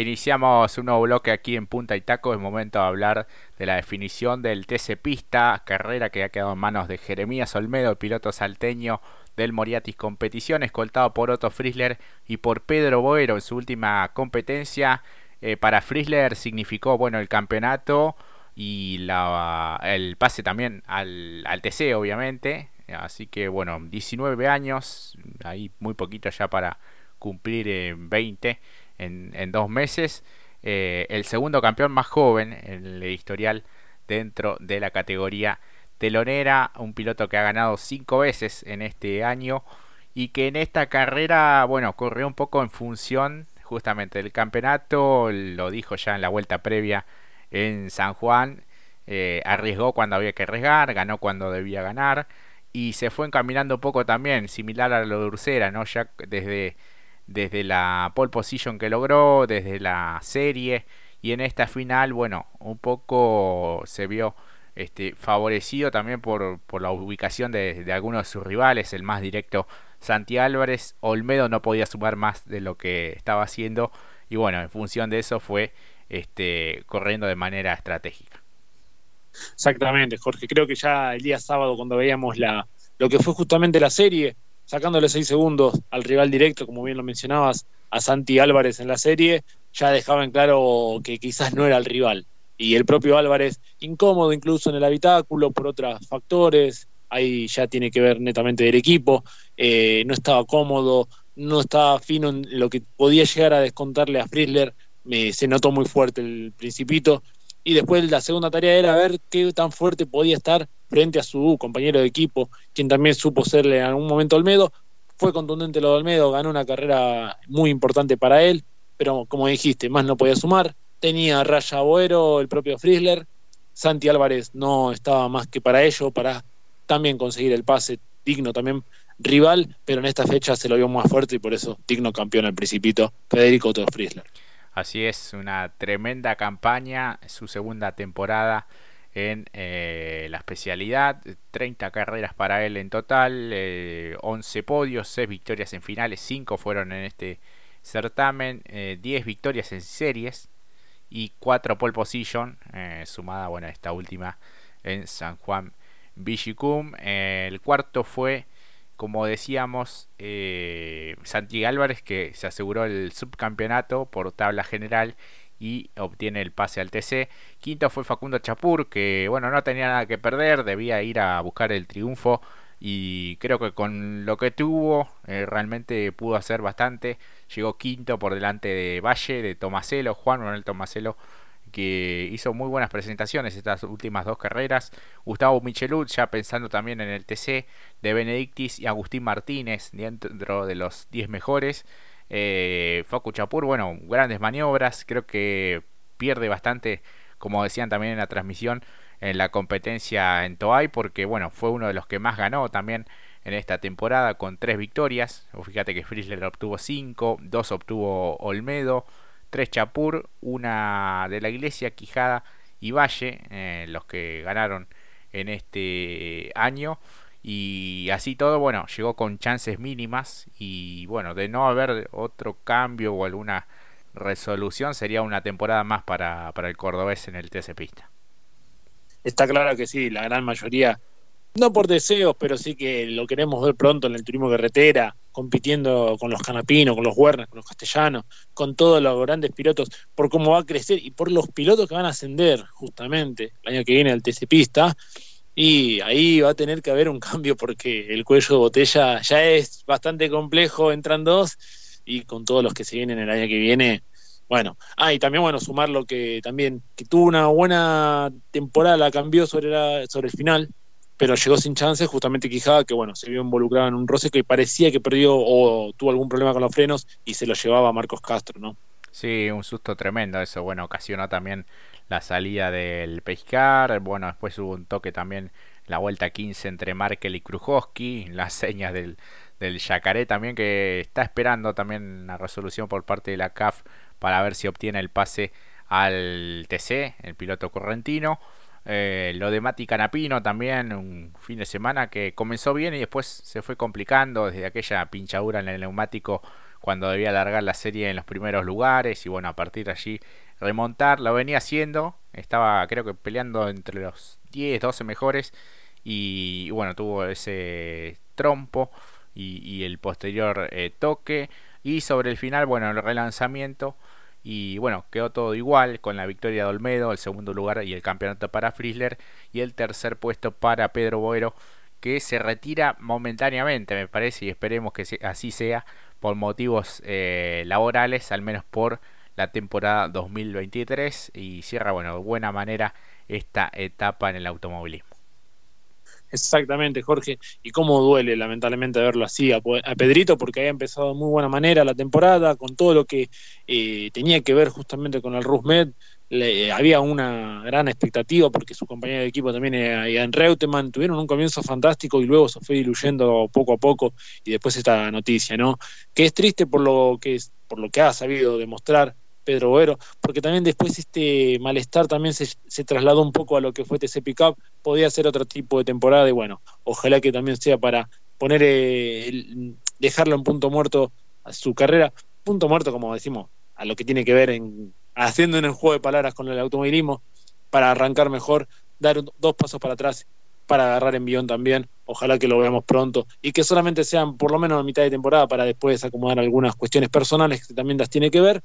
Iniciamos un nuevo bloque aquí en Punta y Taco. Es momento de hablar de la definición del TC Pista, carrera que ha quedado en manos de Jeremías Olmedo, piloto salteño del Moriatis Competición, escoltado por Otto Frisler y por Pedro Boero en su última competencia. Eh, para Frisler significó bueno el campeonato y la, el pase también al, al TC, obviamente. Así que bueno, 19 años, ahí muy poquito ya para cumplir en 20 en, dos meses. Eh, el segundo campeón más joven en el historial dentro de la categoría telonera, un piloto que ha ganado cinco veces en este año y que en esta carrera, bueno, corrió un poco en función justamente del campeonato, lo dijo ya en la vuelta previa en San Juan, eh, arriesgó cuando había que arriesgar, ganó cuando debía ganar y se fue encaminando un poco también, similar a lo de Ursera, ¿no? Ya desde desde la pole position que logró, desde la serie. Y en esta final, bueno, un poco se vio este, favorecido también por, por la ubicación de, algunos de sus rivales, el más directo Santi Álvarez, Olmedo no podía sumar más de lo que estaba haciendo. Y bueno, en función de eso fue este, corriendo de manera estratégica. Exactamente, Jorge, creo que ya el día sábado cuando veíamos la, lo que fue justamente la serie, sacándole seis segundos al rival directo, como bien lo mencionabas, a Santi Álvarez en la serie, ya dejaba en claro que quizás no era el rival. Y el propio Álvarez, incómodo incluso en el habitáculo por otros factores, ahí ya tiene que ver netamente del equipo, eh, no estaba cómodo, no estaba fino en lo que podía llegar a descontarle a Frizzler, me, se notó muy fuerte el principito. Y después la segunda tarea era ver qué tan fuerte podía estar frente a su compañero de equipo, quien también supo serle en algún momento Olmedo. Fue contundente lo de Olmedo, ganó una carrera muy importante para él, pero como dijiste, más no podía sumar. Tenía Raya Boero, el propio Frizzler. Santi Álvarez no estaba más que para ello, para también conseguir el pase digno también rival, pero en esta fecha se lo vio más fuerte y por eso digno campeón al principito, Federico Otto Frizzler. Así es, una tremenda campaña, su segunda temporada en eh, la especialidad, 30 carreras para él en total, 11 eh, podios, 6 victorias en finales, 5 fueron en este certamen, 10 eh, victorias en series y 4 pole position, sumada bueno, esta última en San Juan Villicum. el cuarto fue, como decíamos, Santi Álvarez, que se aseguró el subcampeonato por tabla general y obtiene el pase al TC. Quinto fue Facundo Chapur, que bueno, no tenía nada que perder, debía ir a buscar el triunfo y creo que con lo que tuvo eh, realmente pudo hacer bastante. Llegó quinto por delante de Valle, de Tomaselo, Juan Manuel Tomaselo, que hizo muy buenas presentaciones estas últimas dos carreras. Gustavo Michelut, ya pensando también en el TC, de Benedictis y Agustín Martínez, dentro de los 10 mejores. Eh, Chapur, bueno, grandes maniobras, creo que pierde bastante, como decían también en la transmisión, en la competencia en Toay, porque bueno, fue uno de los que más ganó también en esta temporada con tres victorias. fíjate que Frizzler obtuvo cinco, dos obtuvo Olmedo, tres Chapur, una de la Iglesia, Quijada y Valle, eh, los que ganaron en este año. Y así todo, bueno, llegó con chances mínimas y bueno, de no haber otro cambio o alguna resolución, sería una temporada más para, para el cordobés en el TC Pista. Está claro que sí, la gran mayoría, no por deseos, pero sí que lo queremos ver pronto en el turismo carretera, compitiendo con los canapinos, con los Werner, con los castellanos, con todos los grandes pilotos, por cómo va a crecer y por los pilotos que van a ascender justamente el año que viene al TC Pista y ahí va a tener que haber un cambio porque el cuello de botella ya es bastante complejo, entran dos y con todos los que se vienen el año que viene. Bueno, ah, y también, bueno, sumar lo que también, que tuvo una buena temporada, la cambió sobre, el final, pero llegó sin chances, justamente Quijada, que bueno, se vio involucrado en un roce que parecía que perdió o tuvo algún problema con los frenos y se lo llevaba a Marcos Castro, ¿no? Sí, un susto tremendo eso, bueno, ocasionó también la salida del Pescar, bueno, después hubo un toque también la vuelta 15 entre Markel y Krujowski, las señas del, del Yacaré también que está esperando también la resolución por parte de la CAF para ver si obtiene el pase al TC, el piloto correntino. Eh, lo de Mati Canapino también, un fin de semana que comenzó bien y después se fue complicando desde aquella pinchadura en el neumático cuando debía alargar la serie en los primeros lugares y bueno, a partir de allí remontar, lo venía haciendo, estaba creo que peleando entre los 10, 12 mejores y, bueno, tuvo ese trompo y, el posterior eh, toque y sobre el final, bueno, el relanzamiento y bueno, quedó todo igual con la victoria de Olmedo, el segundo lugar y el campeonato para Frizzler y el tercer puesto para Pedro Boero que se retira momentáneamente me parece y esperemos que así sea por motivos eh, laborales, al menos por la temporada 2023 y cierra bueno, de buena manera esta etapa en el automovilismo. Exactamente, Jorge. Y cómo duele, lamentablemente, verlo así a, Pedrito, porque había empezado de muy buena manera la temporada, con todo lo que eh, tenía que ver justamente con el Rusmed. Le, había una gran expectativa porque su compañero de equipo también, eh, Ian Reutemann, tuvieron un comienzo fantástico y luego se fue diluyendo poco a poco. Y después esta noticia, ¿no? Que es triste por lo que, por lo que ha sabido demostrar Pedro Boero, porque también después este malestar también se, trasladó un poco a lo que fue TC Pickup, podía ser otro tipo de temporada y bueno, ojalá que también sea para poner, eh, dejarlo en punto muerto a su carrera, punto muerto como decimos, a lo que tiene que ver en haciendo en el juego de palabras con el automovilismo, para arrancar mejor, dar dos pasos para atrás para agarrar envión también. Ojalá que lo veamos pronto y que solamente sean por lo menos a mitad de temporada para después acomodar algunas cuestiones personales que también las tiene que ver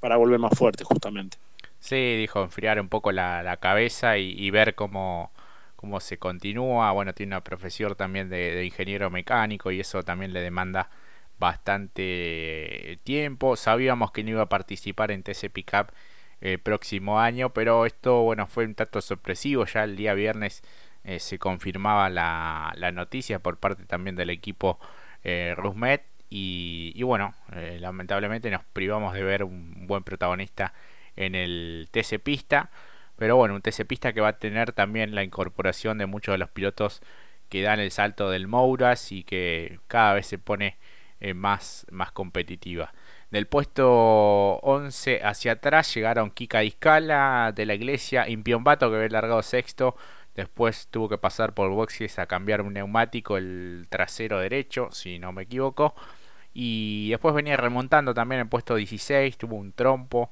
para volver más fuerte justamente. Sí, dijo, enfriar un poco la, cabeza y, ver cómo, cómo se continúa. Bueno, tiene una profesión también de, ingeniero mecánico y eso también le demanda bastante tiempo. Sabíamos que no iba a participar en TC Pickup el próximo año, pero esto bueno fue un tanto sorpresivo. Ya el día viernes eh, se confirmaba la, la, noticia por parte también del equipo eh, Rusmet y, bueno, eh, lamentablemente nos privamos de ver un buen protagonista en el TC Pista. Pero bueno, un TC Pista que va a tener también la incorporación de muchos de los pilotos que dan el salto del Mouras y que cada vez se pone eh, más, más competitiva. Del puesto 11 hacia atrás llegaron Kika Discala de la Iglesia, Impiombato que había largado sexto, Después tuvo que pasar por boxes a cambiar un neumático, el trasero derecho, si no me equivoco. Y después venía remontando también el puesto 16, tuvo un trompo.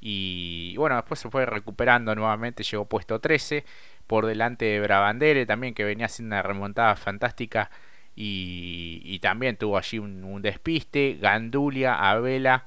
Y bueno, después se fue recuperando nuevamente, llegó puesto 13 por delante de Brabandere también que venía haciendo una remontada fantástica y, también tuvo allí un, un, despiste, Gandulia, Abela,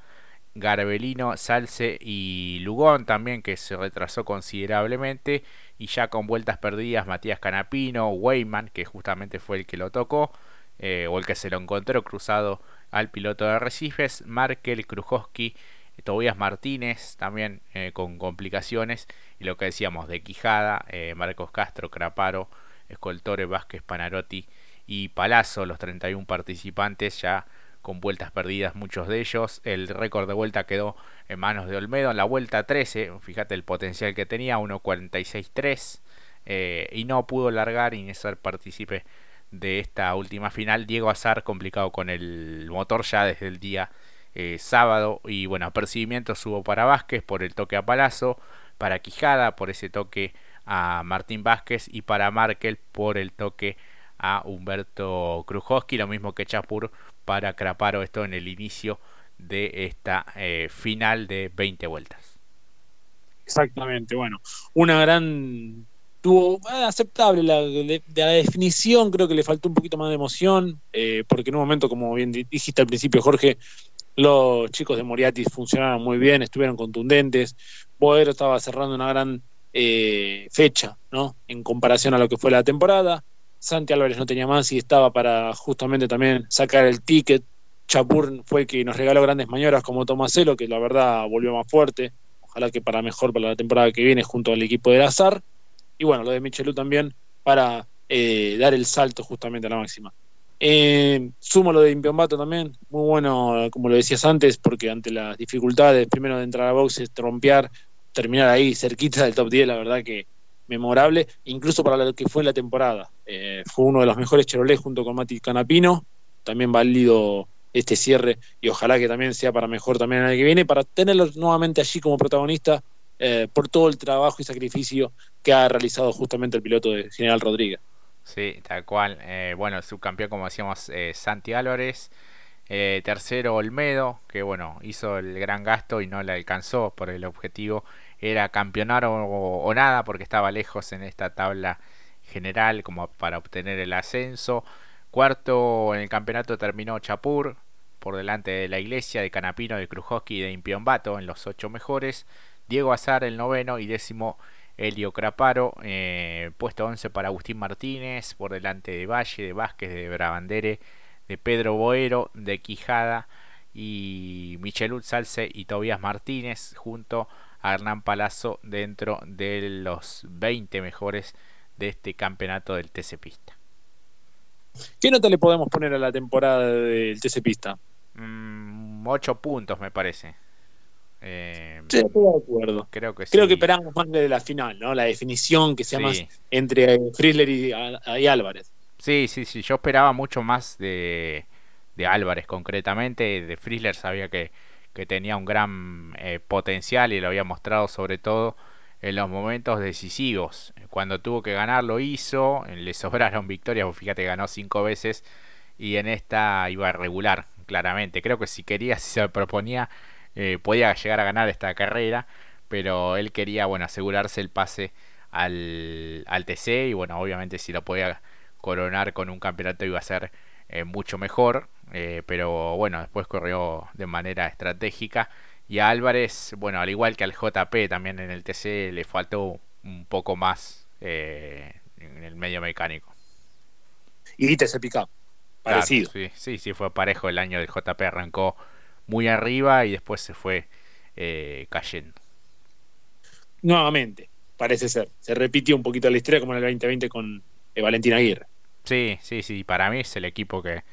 Garbelino, Salce y Lugón también que se retrasó considerablemente y ya con vueltas perdidas Matías Canapino, Weyman que justamente fue el que lo tocó eh, o el que se lo encontró cruzado al piloto de Recifes, Markel, Krujowski, Tobias Martínez también eh, con complicaciones y lo que decíamos de Quijada, eh, Marcos Castro, Craparo, Escoltore, Vázquez, Panarotti y Palazzo, los 31 participantes ya con vueltas perdidas muchos de ellos. El récord de vuelta quedó en manos de Olmedo en la vuelta 13, fíjate el potencial que tenía, 1.46.3 eh, y no pudo largar y ser partícipe de esta última final. Diego Azar complicado con el motor ya desde el día eh, sábado y bueno, apercibimiento hubo para Vázquez por el toque a Palazzo, para Quijada por ese toque a Martín Vázquez y para Markel por el toque a Humberto Krujowski, lo mismo que Chapur para Craparo esto en el inicio de esta eh, final de 20 vueltas. Exactamente, bueno, una gran tuvo eh, aceptable la, de, la definición, creo que le faltó un poquito más de emoción, eh, porque en un momento, como bien dijiste al principio, Jorge, los chicos de Moriatis funcionaron muy bien, estuvieron contundentes, Boero estaba cerrando una gran fecha, ¿no? En comparación a lo que fue la temporada, Santi Álvarez no tenía más y estaba para justamente también sacar el ticket. Chapur fue que nos regaló grandes maniobras como Tomaselo, que la verdad volvió más fuerte. Ojalá que para mejor para la temporada que viene junto al equipo del Azar. Y bueno, lo de Michelú también para eh, dar el salto justamente a la máxima. Eh, sumo lo de Impiombato también, muy bueno, como lo decías antes, porque ante las dificultades, primero de entrar a boxes, trompear, terminar ahí cerquita del top 10, la verdad que memorable, incluso para lo que fue la temporada. Eh, fue uno de los mejores Chevrolet junto con Mati Canapino, también válido este cierre y ojalá que también sea para mejor también el año que viene, para tenerlo nuevamente allí como protagonista eh, por todo el trabajo y sacrificio que ha realizado justamente el piloto de General Rodríguez. Sí, tal cual. Eh, bueno, subcampeón, como decíamos, Santi Álvarez. Eh, tercero Olmedo, que bueno, hizo el gran gasto y no le alcanzó por el objetivo era campeonar o, nada porque estaba lejos en esta tabla general como para obtener el ascenso. Cuarto en el campeonato terminó Chapur por delante de la Iglesia, de Canapino, de Krujowski y de Impiombato en los ocho mejores. Diego Azar el noveno y décimo Elio Craparo. Eh, puesto 11 para Agustín Martínez por delante de Valle, de Vázquez, de Brabandere, de Pedro Boero, de Quijada y Michelud Salce y Tobías Martínez junto a Hernán Palazzo dentro de los 20 mejores de este campeonato del TC Pista. ¿Qué nota le podemos poner a la temporada del TC Pista? 8 mm, puntos me parece. Eh, sí, estoy de acuerdo. Creo que Creo que esperamos más de la final, ¿no? La definición que sea más entre Frizzler y, Álvarez. Sí, sí, sí. Yo esperaba mucho más de, de Álvarez concretamente. De Frizzler sabía que, que tenía un gran eh, potencial y lo había mostrado sobre todo en los momentos decisivos. Cuando tuvo que ganar lo hizo, le sobraron victorias, fíjate, ganó cinco veces y en esta iba a regular, claramente. Creo que si quería, si se proponía, eh, podía llegar a ganar esta carrera, pero él quería, bueno, asegurarse el pase al, al TC y bueno, obviamente si lo podía coronar con un campeonato iba a ser eh, mucho mejor, eh, pero bueno, después corrió de manera estratégica. Y a Álvarez, bueno, al igual que al JP también en el TC, le faltó un poco más eh, en el medio mecánico. Y TC Pickup, parecido. sí, sí, sí, fue parejo el año del JP, arrancó muy arriba y después se fue cayendo. Nuevamente, parece ser. Se repitió un poquito la historia como en el 2020 con Valentín Aguirre. Sí, sí, sí. Para mí es el equipo que,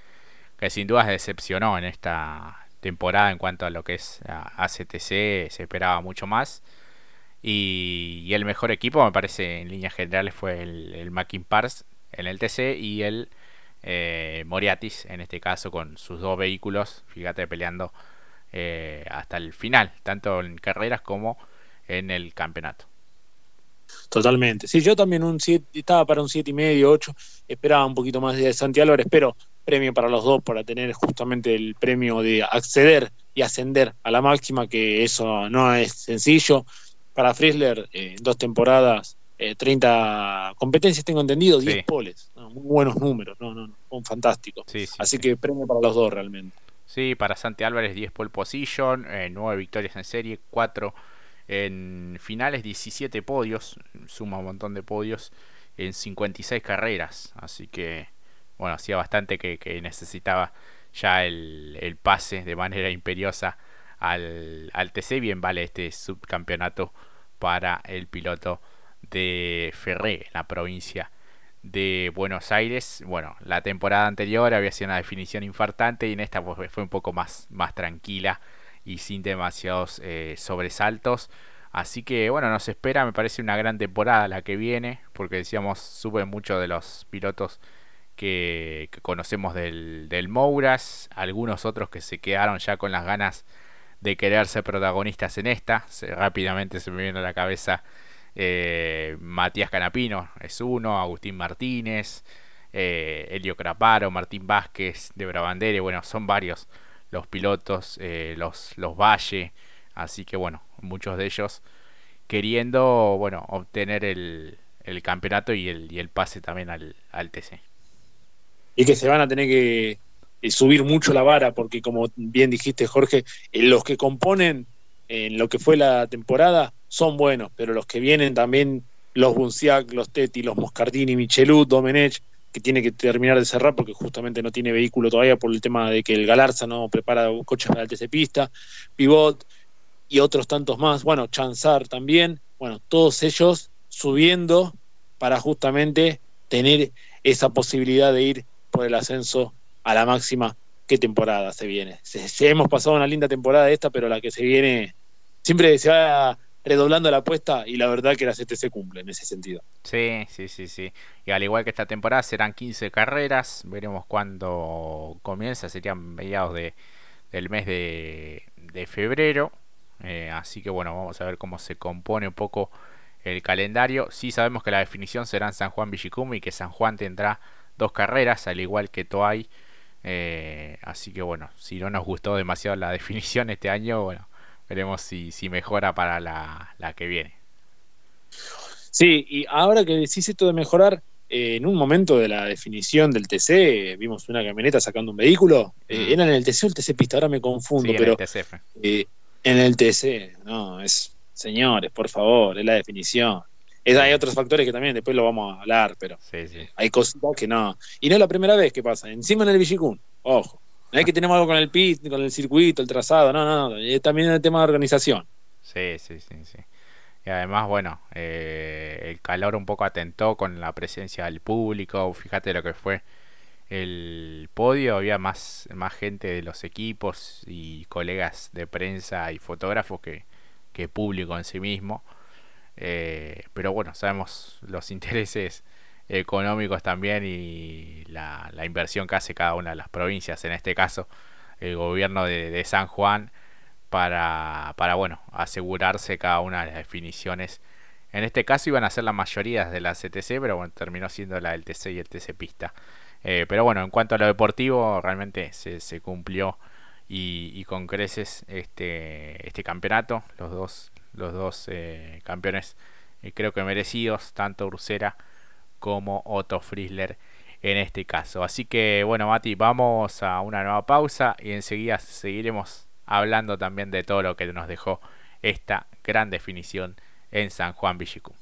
que sin dudas decepcionó en esta temporada en cuanto a lo que es ACTC. Se esperaba mucho más. Y, el mejor equipo, me parece, en líneas generales, fue el, el Mackin Pars en el TC y el eh, Moriatis, en este caso, con sus dos vehículos, fíjate, peleando eh, hasta el final, tanto en carreras como en el campeonato. Totalmente. Sí, yo también un siete, estaba para un 7 y medio, 8, esperaba un poquito más de Santi Álvarez, pero premio para los dos para tener justamente el premio de acceder y ascender a la máxima, que eso no es sencillo. Para Frizzler, eh, dos temporadas, 30 eh, competencias, tengo entendido, 10 poles. muy buenos números, no, no, no fantástico. Así que premio para los dos realmente. Sí, para Santi Álvarez 10 pole position, eh, 9 victorias en serie, 4 en finales 17 podios, suma un montón de podios en 56 carreras. Así que, bueno, hacía bastante que, necesitaba ya el, pase de manera imperiosa al, al TC. Bien vale este subcampeonato para el piloto de Ferré, en la provincia de Buenos Aires. Bueno, la temporada anterior había sido una definición infartante y en esta fue un poco más, más tranquila y sin demasiados eh, sobresaltos. Así que bueno, nos espera, me parece una gran temporada la que viene, porque decíamos, suben mucho de los pilotos que, conocemos del, del, Mouras, algunos otros que se quedaron ya con las ganas de querer ser protagonistas en esta. rápidamente se me viene a la cabeza eh, Matías Canapino, es uno, Agustín Martínez, eh, Elio Craparo, Martín Vázquez de Brabandere, bueno, son varios los pilotos, eh, los, los Valle, así que bueno, muchos de ellos queriendo bueno obtener el, el campeonato y el, y el pase también al, al TC. Y que se van a tener que subir mucho la vara, porque como bien dijiste Jorge, eh, los que componen en lo que fue la temporada son buenos, pero los que vienen también, los Bunciac, los Tetti, los Moscardini, Michelud, Domenech, que tiene que terminar de cerrar porque justamente no tiene vehículo todavía por el tema de que el Galarza no prepara coches para el Pista, Pivot y otros tantos más, bueno, Chanzar también, bueno, todos ellos subiendo para justamente tener esa posibilidad de ir por el ascenso a la máxima. ¿Qué temporada se viene? Se, hemos pasado una linda temporada esta, pero la que se viene siempre se va redoblando la apuesta y la verdad que la CTC cumple en ese sentido. Sí, sí, sí, sí. Y al igual que esta temporada serán 15 carreras, veremos cuándo comienza, serían mediados de, del mes de, de febrero. Eh, así que bueno, vamos a ver cómo se compone un poco el calendario. Sí sabemos que la definición será en San Juan Villicum y que San Juan tendrá dos carreras, al igual que Toay Eh, así que bueno, si no nos gustó demasiado la definición este año, bueno, veremos si, si mejora para la, la que viene. Sí, y ahora que decís esto de mejorar, eh, en un momento de la definición del TC, vimos una camioneta sacando un vehículo. Eh, mm. ¿Era en el TC o el TC pista? Ahora me confundo, pero. En el, TC, eh, en el TC, no, es. Señores, por favor, es la definición. hay otros factores que también después lo vamos a hablar, pero hay cositas que no. Y no es la primera vez que pasa. Encima en el Villicún, ojo. No es que tenemos algo con el pit, con el circuito, el trazado, no, no, no. Es también el tema de organización. Sí, sí, sí, sí. Y además, bueno, eh, el calor un poco atentó con la presencia del público. Fíjate lo que fue el podio. Había más, más gente de los equipos y colegas de prensa y fotógrafos que, que público en sí mismo. Eh, pero bueno, sabemos los intereses económicos también y la, la, inversión que hace cada una de las provincias. En este caso, el gobierno de, de San Juan para, para bueno, asegurarse cada una de las definiciones. En este caso iban a ser la mayoría de la CTC, pero bueno, terminó siendo la del TC y el TC Pista. Eh, pero bueno, en cuanto a lo deportivo, realmente se, se cumplió y, con creces este, este campeonato. Los dos, los dos eh, campeones eh, creo que merecidos, tanto Ursera como Otto Friesler en este caso. Así que bueno, Mati, vamos a una nueva pausa y enseguida seguiremos hablando también de todo lo que nos dejó esta gran definición en San Juan Villicum.